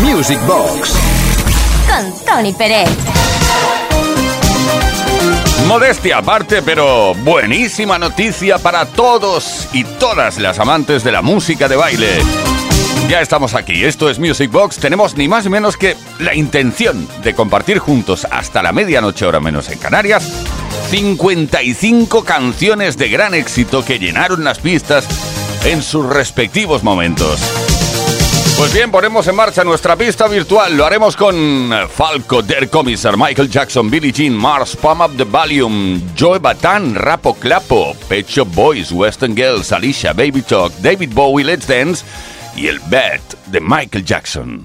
Music Box. Con Tony Pérez. Modestia aparte, pero buenísima noticia para todos y todas las amantes de la música de baile. Ya estamos aquí, esto es Music Box, tenemos ni más ni menos que la intención de compartir juntos hasta la medianoche hora menos en Canarias 55 canciones de gran éxito que llenaron las pistas en sus respectivos momentos. Pues bien, ponemos en marcha nuestra pista virtual. Lo haremos con Falco, Der Commissar, Michael Jackson, Billie Jean, Mars, Pump Up the Volume, Joe Batan, Rapo Clapo, Pet Boys, Western Girls, Alicia, Baby Talk, David Bowie, Let's Dance y el Bet de Michael Jackson.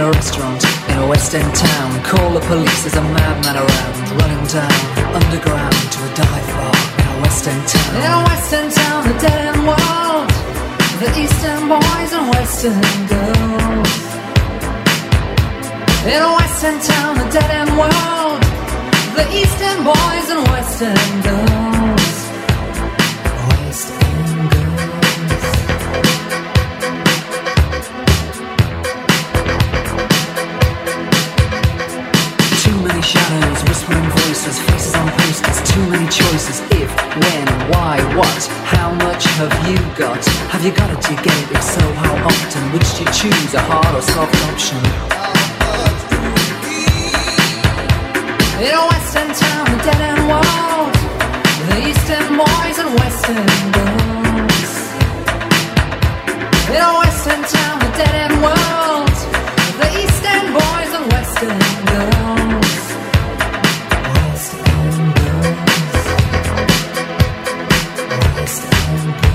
In a restaurant in a West End town. Call the police, there's a madman around. Running down underground to a dive bar in a West End town. In a West End town, the dead end world. The Eastern boys and Western girls. In a West End town, the dead end world. The Eastern boys and Western girls. Have you got it? You get it? If so, how often? Which do you choose, a hard or soft option? In a western town, a dead end world, the eastern boys and western girls. In a western town, a dead end world, the eastern boys and western I am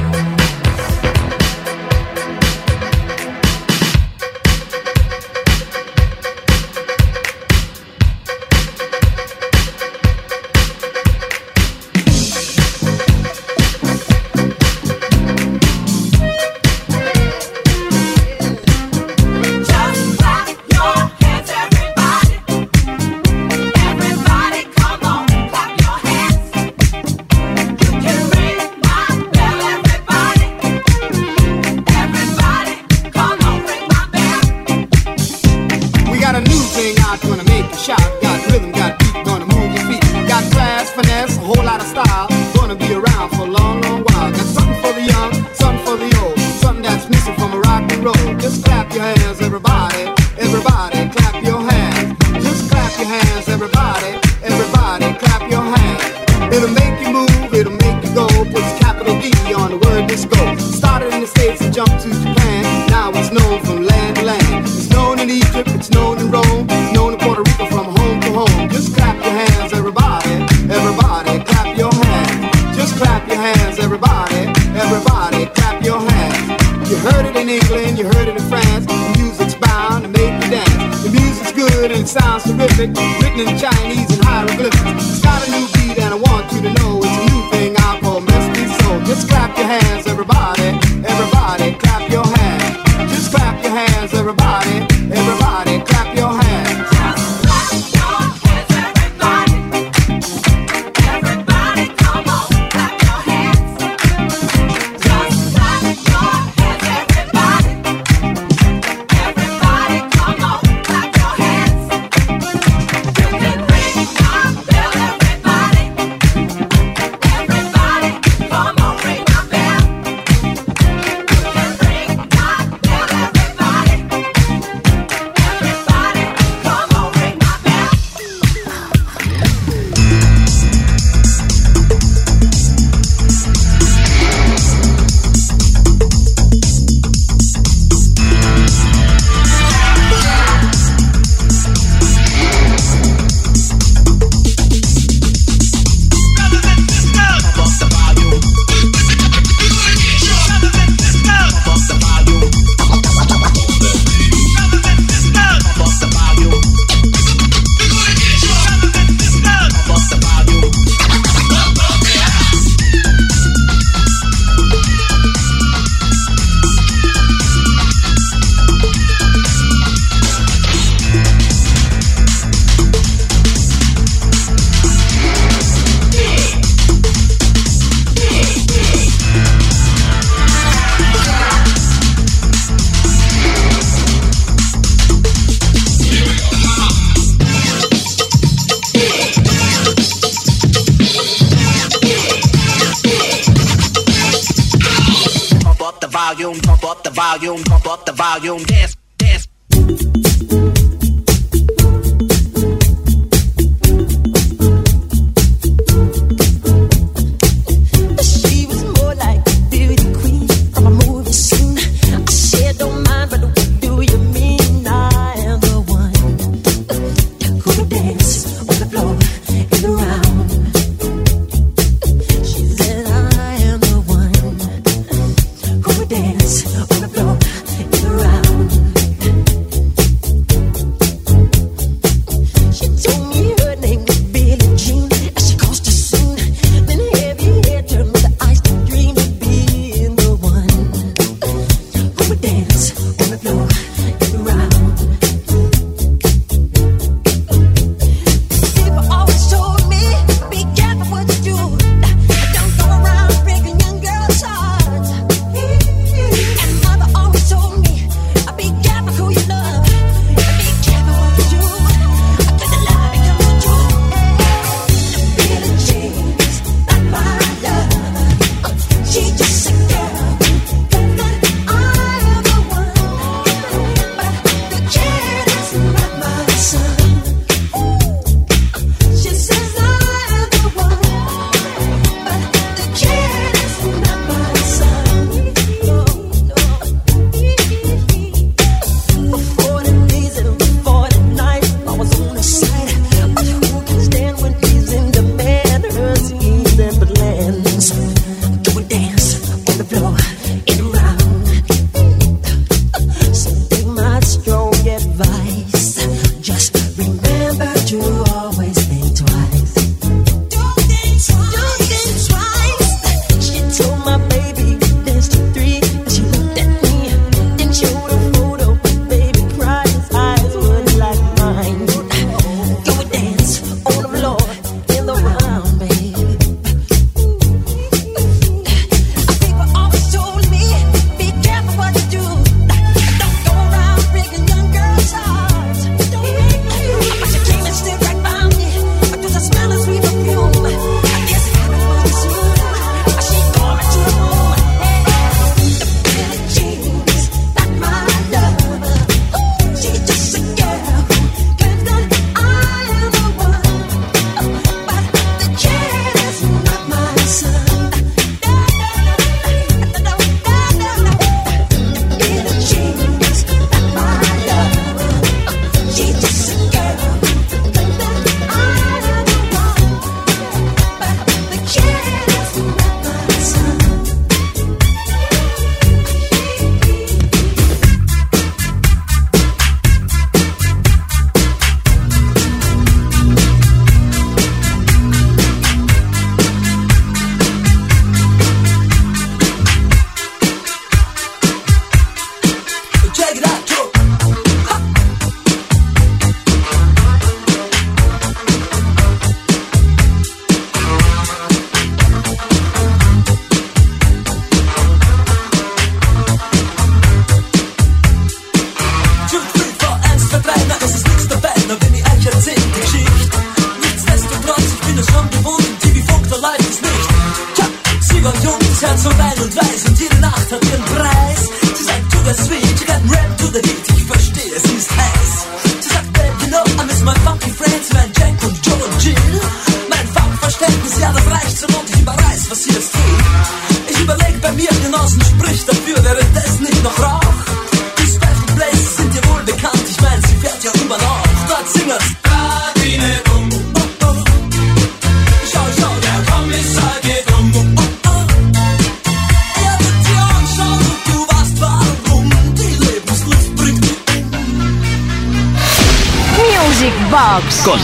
con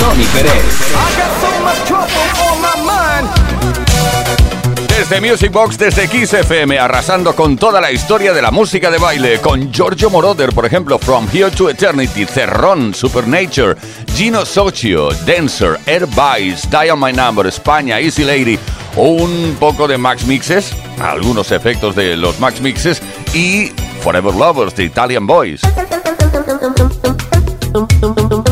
Tony Pérez. Desde Music Box, desde XFM arrasando con toda la historia de la música de baile, con Giorgio Moroder, por ejemplo, From Here to Eternity, Cerrón, Supernature, Gino Socio, Dancer, Air Vice, Dial My Number, España, Easy Lady, un poco de Max Mixes, algunos efectos de los Max Mixes y Forever Lovers de Italian Boys. Tum, tum, tum, tum.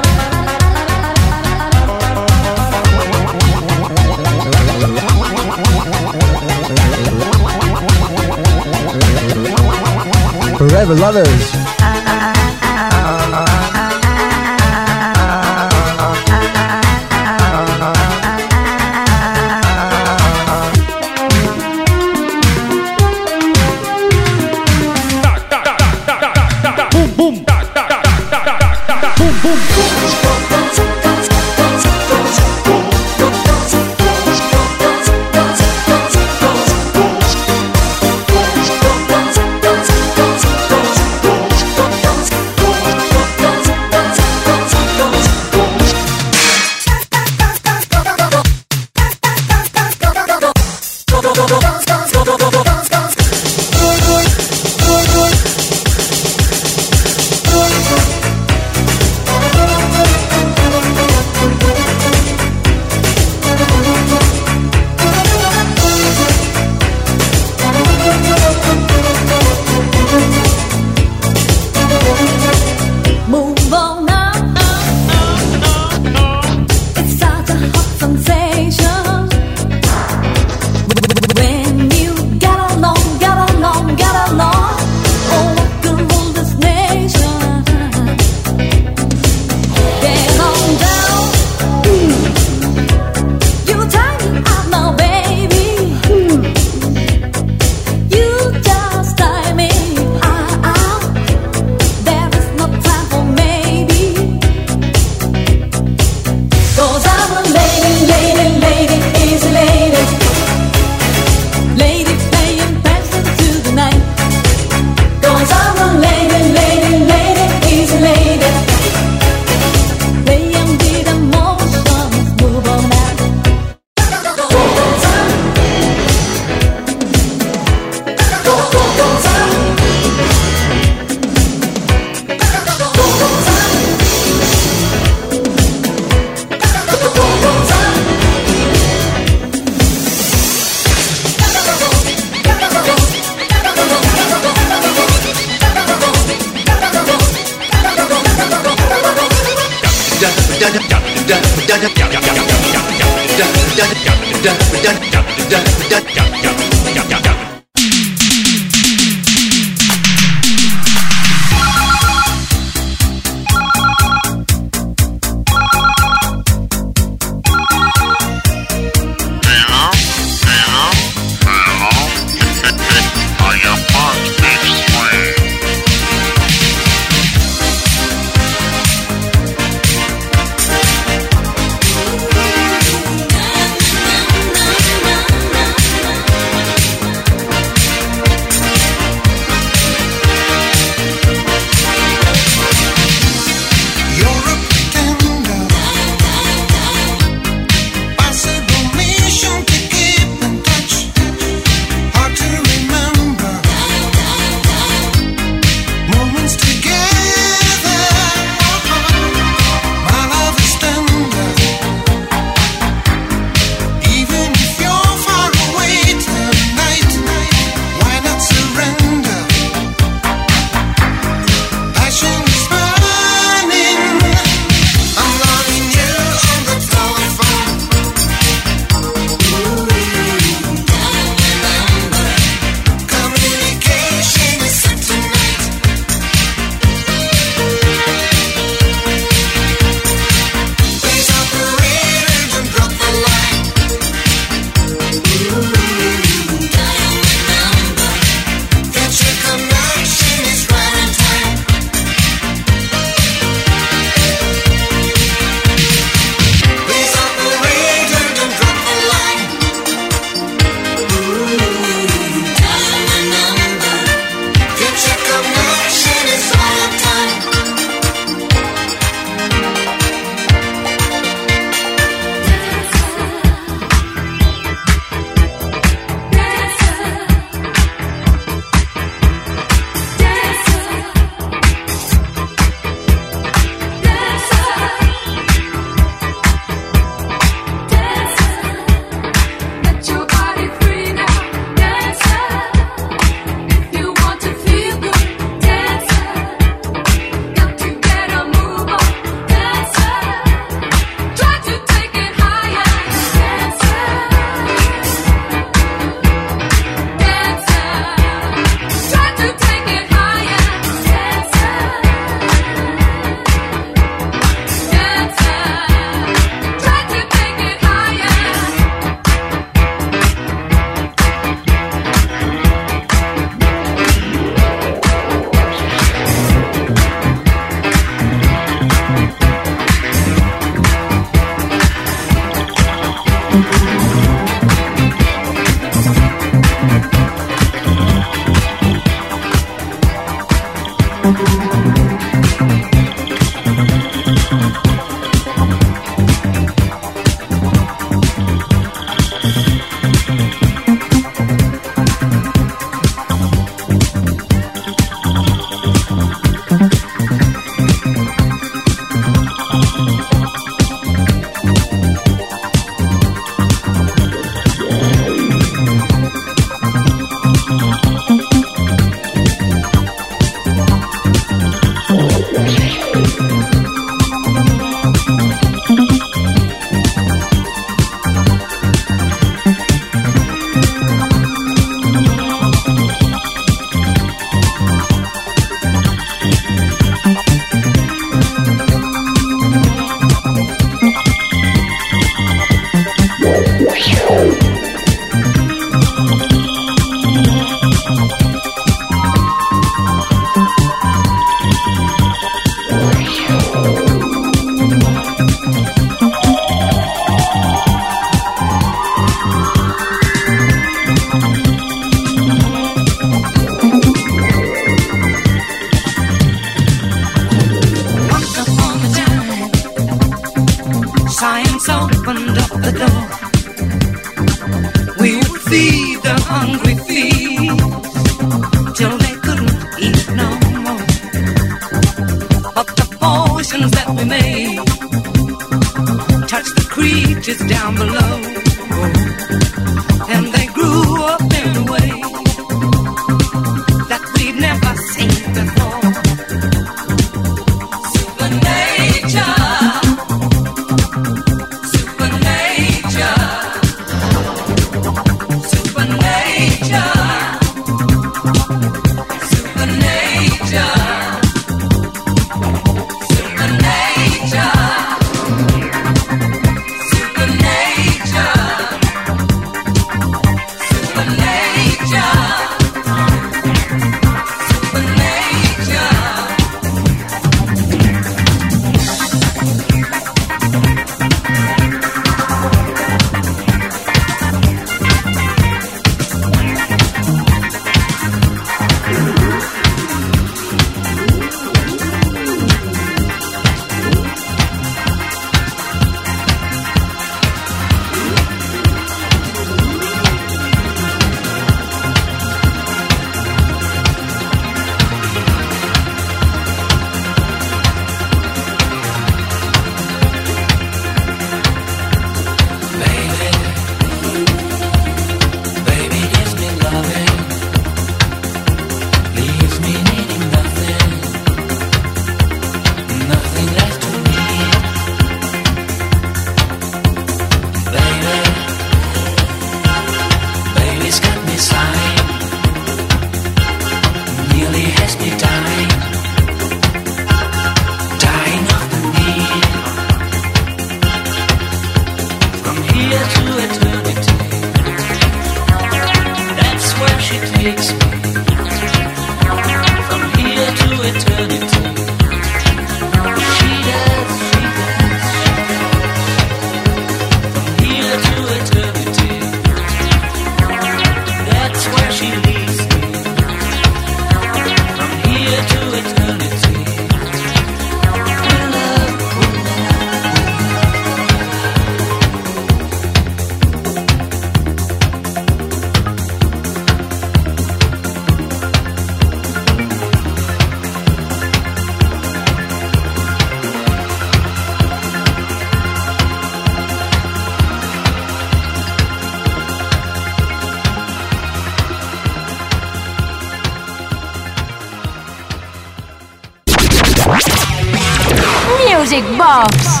Music Box.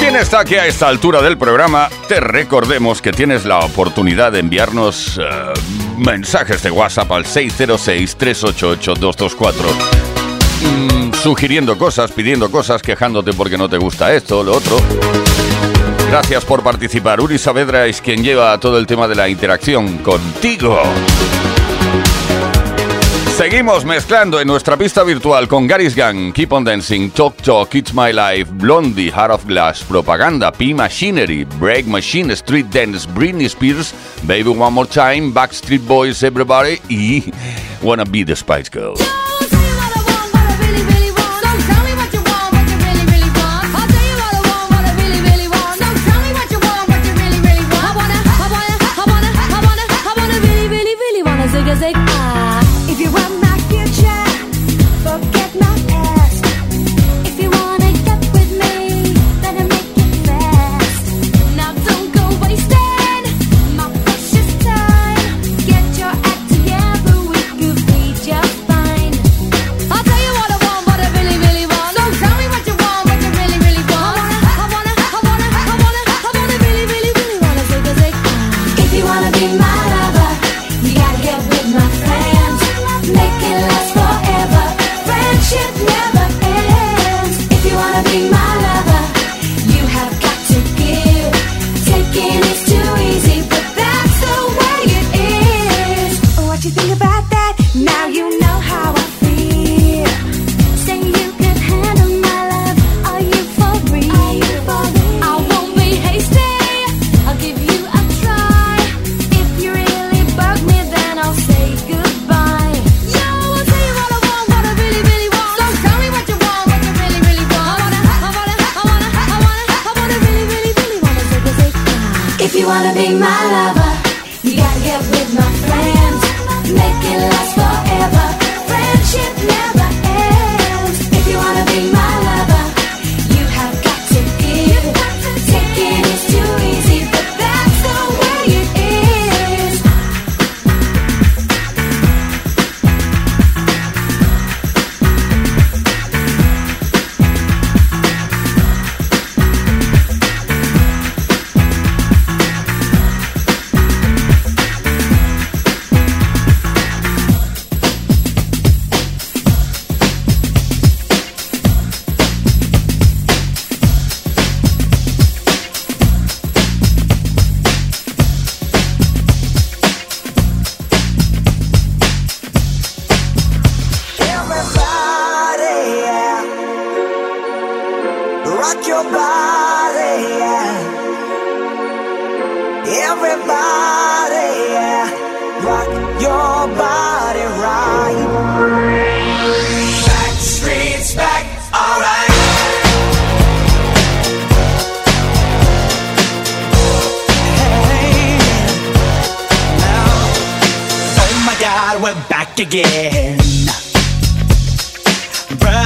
Bien está que a esta altura del programa te recordemos que tienes la oportunidad de enviarnos eh, mensajes de WhatsApp al 606-388-224. Mm, sugiriendo cosas, pidiendo cosas, quejándote porque no te gusta esto lo otro. Gracias por participar. Uri Saavedra es quien lleva todo el tema de la interacción contigo. Seguimos mezclando en nuestra pista virtual con Gary's Gang, Keep on Dancing, Talk Talk, It's My Life, Blondie, Heart of Glass, Propaganda, P Machinery, Break Machine, Street Dance, Britney Spears, Baby One More Time, Backstreet Boys, Everybody y Wanna Be the Spice Girls.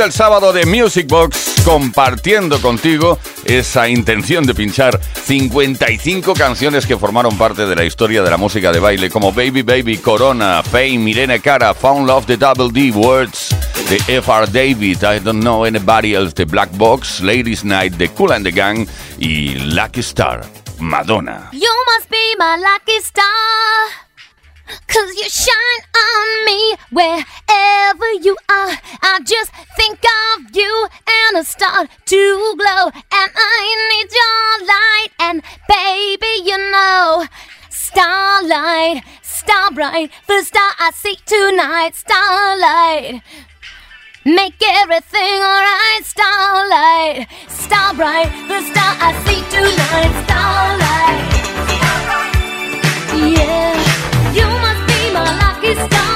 Del sábado de Music Box compartiendo contigo esa intención de pinchar 55 canciones que formaron parte de la historia de la música de baile como Baby Baby, Corona, Fame, Irene Cara, Found Love, The Double D, Words, The F.R. David, I Don't Know Anybody Else, The Black Box, Ladies Night, The Cool and the Gang y Lucky Star, Madonna. Cause you shine on me wherever you are. I just think of you and I start to glow. And I need your light. And baby, you know, starlight, star bright, the star I see tonight, starlight. Make everything alright, starlight, star bright, the star I see tonight, starlight. Yeah, stop.